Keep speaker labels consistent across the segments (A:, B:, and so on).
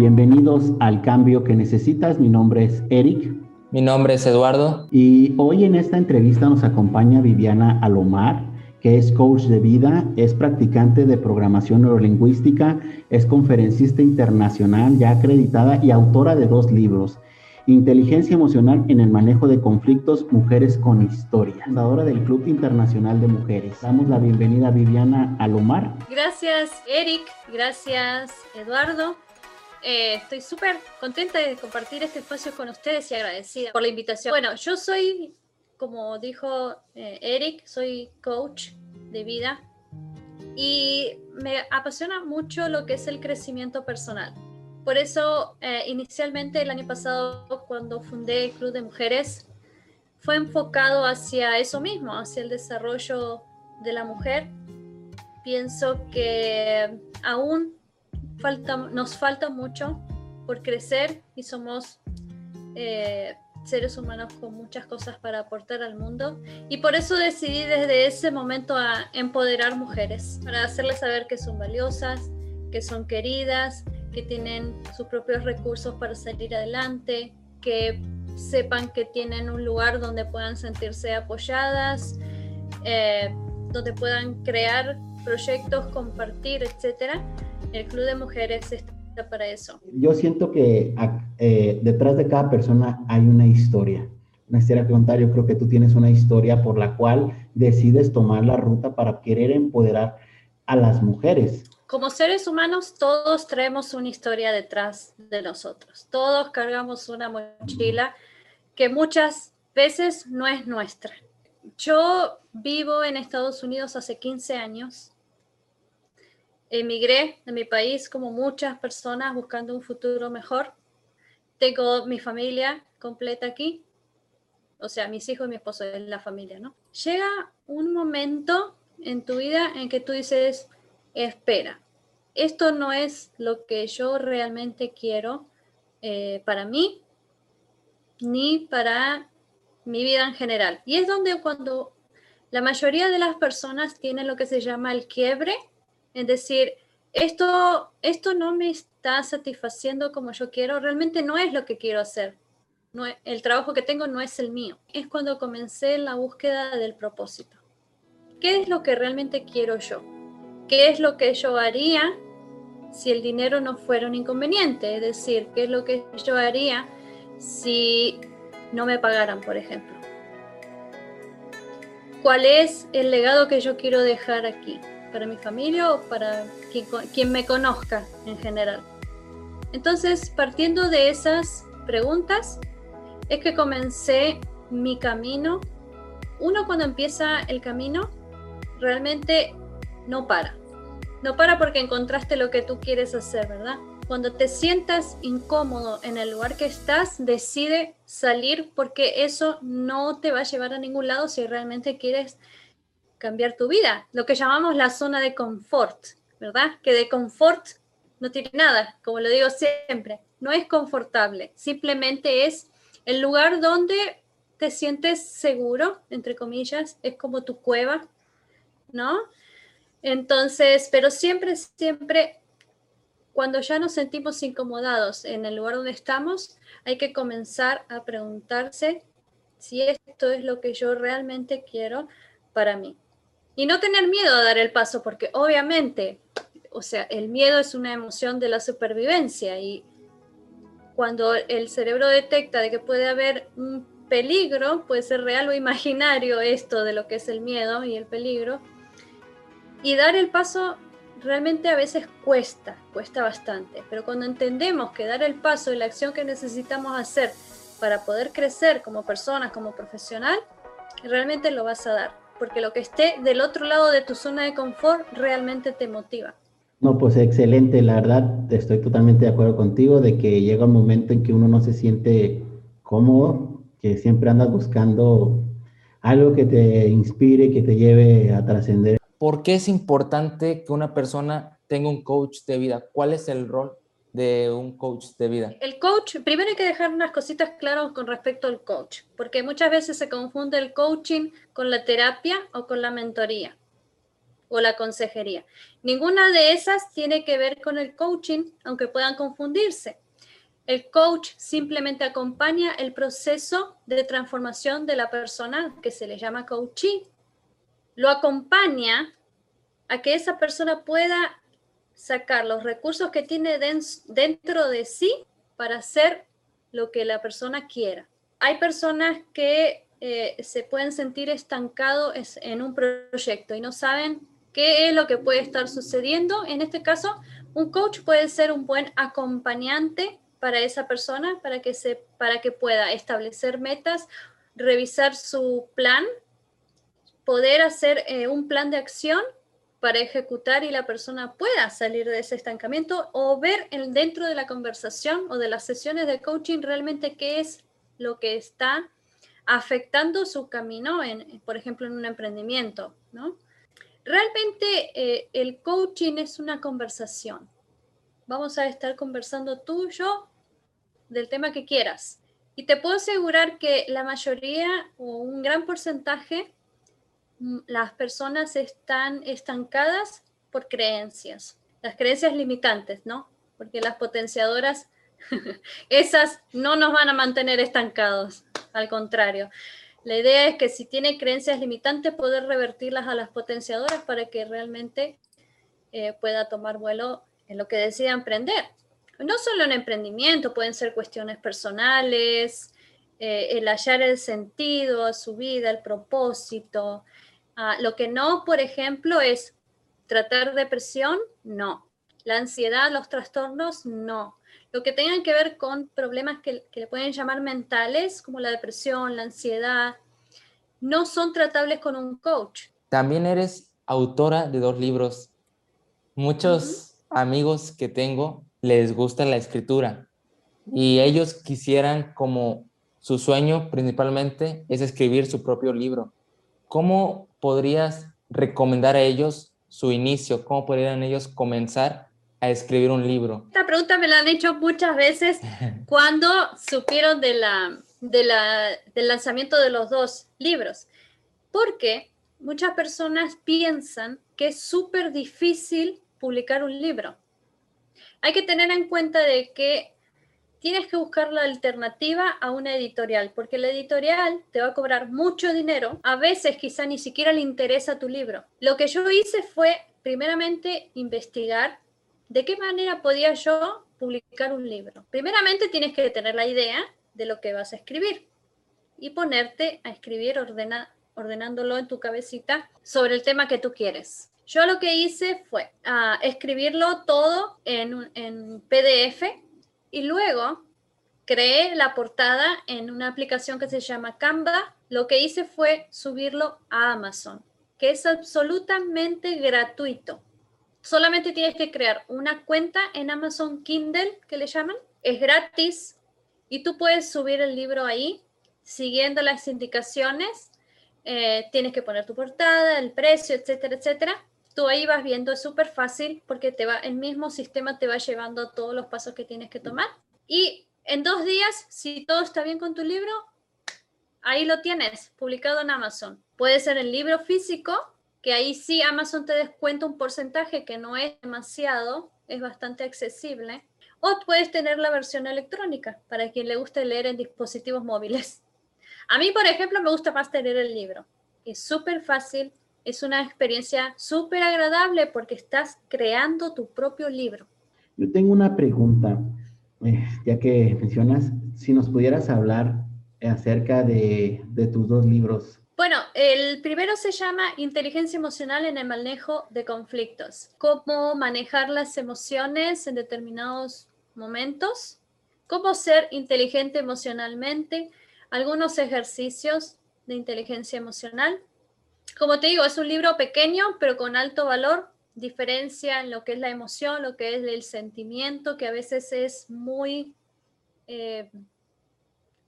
A: Bienvenidos al cambio que necesitas. Mi nombre es Eric.
B: Mi nombre es Eduardo.
A: Y hoy en esta entrevista nos acompaña Viviana Alomar, que es coach de vida, es practicante de programación neurolingüística, es conferencista internacional ya acreditada y autora de dos libros. Inteligencia emocional en el manejo de conflictos, mujeres con historia. Fundadora del Club Internacional de Mujeres. Damos la bienvenida a Viviana Alomar.
C: Gracias, Eric. Gracias, Eduardo. Eh, estoy súper contenta de compartir este espacio con ustedes y agradecida por la invitación. Bueno, yo soy, como dijo eh, Eric, soy coach de vida y me apasiona mucho lo que es el crecimiento personal. Por eso, eh, inicialmente el año pasado, cuando fundé el Club de Mujeres, fue enfocado hacia eso mismo, hacia el desarrollo de la mujer. Pienso que aún nos falta mucho por crecer y somos eh, seres humanos con muchas cosas para aportar al mundo. Y por eso decidí desde ese momento a empoderar mujeres, para hacerles saber que son valiosas, que son queridas, que tienen sus propios recursos para salir adelante, que sepan que tienen un lugar donde puedan sentirse apoyadas, eh, donde puedan crear proyectos, compartir, etcétera el Club de Mujeres está para eso.
A: Yo siento que eh, detrás de cada persona hay una historia, una historia que contar. Yo creo que tú tienes una historia por la cual decides tomar la ruta para querer empoderar a las mujeres.
C: Como seres humanos, todos traemos una historia detrás de nosotros. Todos cargamos una mochila que muchas veces no es nuestra. Yo vivo en Estados Unidos hace 15 años emigré de mi país como muchas personas buscando un futuro mejor. Tengo mi familia completa aquí, o sea, mis hijos y mi esposo es la familia, ¿no? Llega un momento en tu vida en que tú dices, espera, esto no es lo que yo realmente quiero eh, para mí, ni para mi vida en general. Y es donde cuando la mayoría de las personas tienen lo que se llama el quiebre, es decir, esto, esto no me está satisfaciendo como yo quiero, realmente no es lo que quiero hacer. No, el trabajo que tengo no es el mío. Es cuando comencé la búsqueda del propósito. ¿Qué es lo que realmente quiero yo? ¿Qué es lo que yo haría si el dinero no fuera un inconveniente? Es decir, ¿qué es lo que yo haría si no me pagaran, por ejemplo? ¿Cuál es el legado que yo quiero dejar aquí? Para mi familia o para quien, me conozca en general. Entonces, partiendo de esas preguntas, es que comencé mi camino. Uno cuando empieza el camino, realmente no para. No para porque encontraste lo que tú quieres hacer, ¿verdad? Cuando te sientas incómodo en el lugar que estás, decide salir porque eso no te va a llevar a ningún lado si realmente quieres cambiar tu vida, lo que llamamos la zona de confort, ¿verdad? Que de confort no tiene nada, como lo digo siempre, no es confortable, simplemente es el lugar donde te sientes seguro, entre comillas, es como tu cueva, ¿no? Entonces, pero siempre, siempre, cuando ya nos sentimos incomodados en el lugar donde estamos, hay que comenzar a preguntarse si esto es lo que yo realmente quiero para mí. Y no tener miedo a dar el paso, porque obviamente, o sea, el miedo es una emoción de la supervivencia y cuando el cerebro detecta de que puede haber un peligro, puede ser real o imaginario esto de lo que es el miedo y el peligro, y dar el paso realmente a veces cuesta, cuesta bastante, pero cuando entendemos que dar el paso es la acción que necesitamos hacer para poder crecer como personas, como profesional, realmente lo vas a dar porque lo que esté del otro lado de tu zona de confort realmente te motiva.
A: No, pues excelente, la verdad estoy totalmente de acuerdo contigo de que llega un momento en que uno no se siente cómodo, que siempre andas buscando algo que te inspire, que te lleve a trascender.
B: ¿Por qué es importante que una persona tenga un coach de vida? ¿Cuál es el rol de un coach de vida?
C: El coach, primero hay que dejar unas cositas claras con respecto al coach, porque muchas veces se confunde el coaching con la terapia o con la mentoría. o la consejería. Ninguna de esas tiene que ver con el coaching, aunque puedan confundirse. El coach simplemente acompaña el proceso de transformación de la persona que se le llama coachee. Lo acompaña a que esa persona pueda sacar los recursos que tiene dentro de sí para hacer lo que la persona quiera. Hay personas que eh, se pueden sentir estancados en un proyecto y no saben qué es lo que puede estar sucediendo. En este caso, un coach puede ser un buen acompañante para esa persona para que, se, para que pueda establecer metas, revisar su plan, poder hacer eh, un plan de acción para ejecutar y la persona pueda salir de ese estancamiento o ver dentro de la conversación o de las sesiones de coaching realmente qué es lo que está afectando su camino, en, por ejemplo, en un emprendimiento, ¿no? Realmente eh, el coaching es una conversación. Vamos a estar conversando tú y yo del tema que quieras. Y te puedo asegurar que la mayoría o un gran porcentaje, las personas están estancadas por creencias, las creencias limitantes, ¿no? Porque las potenciadoras, esas no nos van a mantener estancados, al contrario. La idea es que si tiene creencias limitantes, poder revertirlas a las potenciadoras para que realmente eh, pueda tomar vuelo en lo que decida emprender. No solo en emprendimiento, pueden ser cuestiones personales, eh, el hallar el sentido a su vida, el propósito. Ah, lo que no, por ejemplo, es tratar depresión, no. La ansiedad, los trastornos, no. Lo que tengan que ver con problemas que, que le pueden llamar mentales, como la depresión, la ansiedad, no son tratables con un coach.
B: También eres autora de dos libros. Muchos amigos que tengo les gusta la escritura y ellos quisieran como su sueño principalmente es escribir su propio libro. ¿Cómo podrías recomendar a ellos su inicio? ¿Cómo podrían ellos comenzar a escribir un libro?
C: Esta pregunta me la han hecho muchas veces cuando supieron de la, de la, del lanzamiento de los dos libros, porque muchas personas piensan que es súper difícil publicar un libro. Hay que tener en cuenta de que tienes que buscar la alternativa a una editorial, porque la editorial te va a cobrar mucho dinero, a veces quizá ni siquiera le interesa tu libro. Lo que yo hice fue, primeramente, investigar ¿De qué manera podía yo publicar un libro? Primeramente tienes que tener la idea de lo que vas a escribir y ponerte a escribir ordenándolo en tu cabecita sobre el tema que tú quieres. Yo lo que hice fue ah, escribirlo todo en, en PDF y luego creé la portada en una aplicación que se llama Canva. Lo que hice fue subirlo a Amazon, que es absolutamente gratuito. Solamente tienes que crear una cuenta en Amazon Kindle, que le llaman. Es gratis y tú puedes subir el libro ahí siguiendo las indicaciones. Eh, tienes que poner tu portada, el precio, etcétera, etcétera. Tú ahí vas viendo, es súper fácil porque te va, el mismo sistema te va llevando a todos los pasos que tienes que tomar. Y en dos días, si todo está bien con tu libro, ahí lo tienes, publicado en Amazon. Puede ser el libro físico que ahí sí Amazon te descuenta un porcentaje que no es demasiado, es bastante accesible. O puedes tener la versión electrónica para quien le guste leer en dispositivos móviles. A mí, por ejemplo, me gusta más tener el libro. Es súper fácil, es una experiencia súper agradable porque estás creando tu propio libro.
A: Yo tengo una pregunta, eh, ya que mencionas, si nos pudieras hablar acerca de, de tus dos libros,
C: bueno, el primero se llama inteligencia emocional en el manejo de conflictos. Cómo manejar las emociones en determinados momentos. Cómo ser inteligente emocionalmente. Algunos ejercicios de inteligencia emocional. Como te digo, es un libro pequeño, pero con alto valor. Diferencia en lo que es la emoción, lo que es el sentimiento, que a veces es muy eh,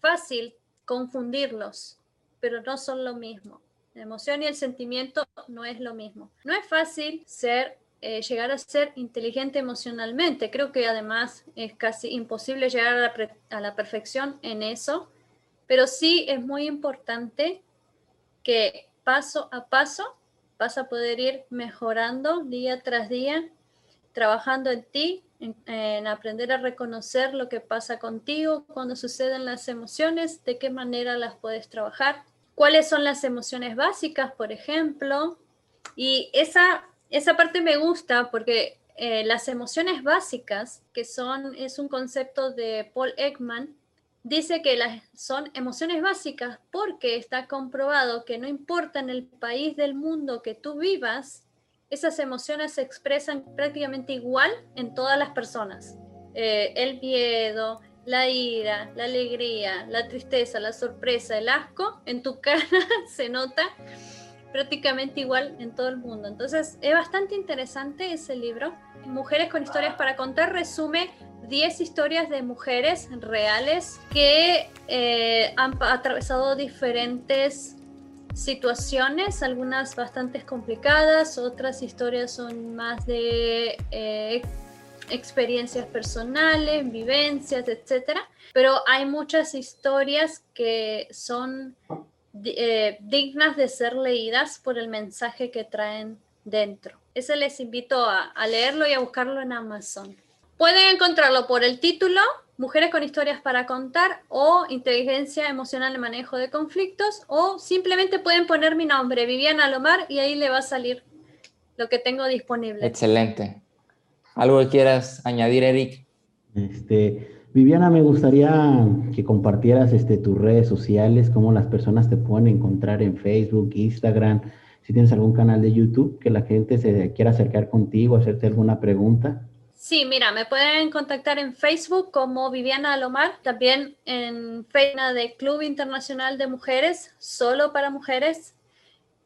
C: fácil confundirlos pero no son lo mismo. La emoción y el sentimiento no es lo mismo. No es fácil ser, eh, llegar a ser inteligente emocionalmente. Creo que además es casi imposible llegar a la, a la perfección en eso, pero sí es muy importante que paso a paso vas a poder ir mejorando día tras día, trabajando en ti, en, aprender a reconocer lo que pasa contigo cuando suceden las emociones, de qué manera las puedes trabajar, cuáles son las emociones básicas, por ejemplo. Y esa, esa parte me gusta porque eh, las emociones básicas, que son, es un concepto de Paul Ekman, dice que las, son emociones básicas porque está comprobado que no importa en el país del mundo que tú vivas, esas emociones se expresan prácticamente igual en todas las personas. Eh, el miedo, la ira, la alegría, la tristeza, la sorpresa, el asco, en tu cara se nota prácticamente igual en todo el mundo. Entonces es bastante interesante ese libro. Mujeres con historias para contar resume 10 historias de mujeres reales que eh, han atravesado diferentes situaciones, algunas bastante complicadas, otras historias son más de eh, experiencias personales, vivencias, etc. Pero hay muchas historias que son eh, dignas de ser leídas por el mensaje que traen dentro. Ese les invito a leerlo y a buscarlo en Amazon. Pueden encontrarlo por el título, Mujeres con historias para contar o Inteligencia emocional de manejo de conflictos o simplemente pueden poner mi nombre, Viviana Lomar, y ahí le va a salir lo que tengo disponible.
B: Excelente. ¿Algo que quieras añadir, Eric?
A: Este, Viviana, me gustaría que compartieras este, tus redes sociales, cómo las personas te pueden encontrar en Facebook, Instagram, si tienes algún canal de YouTube, que la gente se quiera acercar contigo, hacerte alguna pregunta.
C: Sí, mira, me pueden contactar en Facebook como Viviana Alomar, también en Facebook de Club Internacional de Mujeres, solo para mujeres.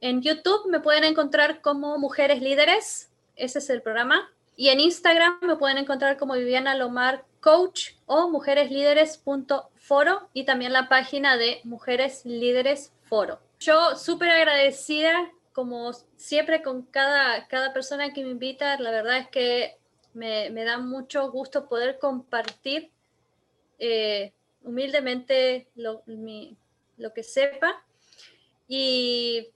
C: En YouTube me pueden encontrar como Mujeres Líderes, ese es el programa. Y en Instagram me pueden encontrar como Viviana Alomar Coach o mujereslíderes.foro y también la página de Mujeres Líderes Foro. Yo súper agradecida, como siempre, con cada, cada persona que me invita. La verdad es que me, da mucho gusto poder compartir eh, humildemente lo, lo que sepa y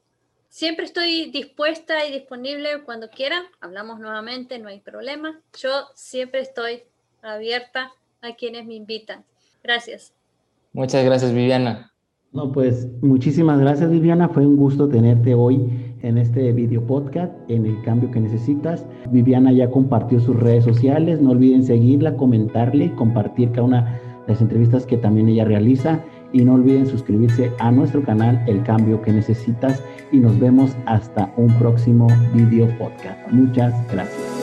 C: siempre estoy dispuesta y disponible cuando quieran. Hablamos nuevamente, no hay problema. Yo siempre estoy abierta a quienes me invitan. Gracias.
B: Muchas gracias, Viviana.
A: No, pues muchísimas gracias, Viviana. Fue un gusto tenerte hoy en este video podcast, en el cambio que necesitas. Viviana ya compartió sus redes sociales, no olviden seguirla, comentarle, compartir cada una de las entrevistas que también ella realiza y no olviden suscribirse a nuestro canal El Cambio que Necesitas y nos vemos hasta un próximo video podcast. Muchas gracias.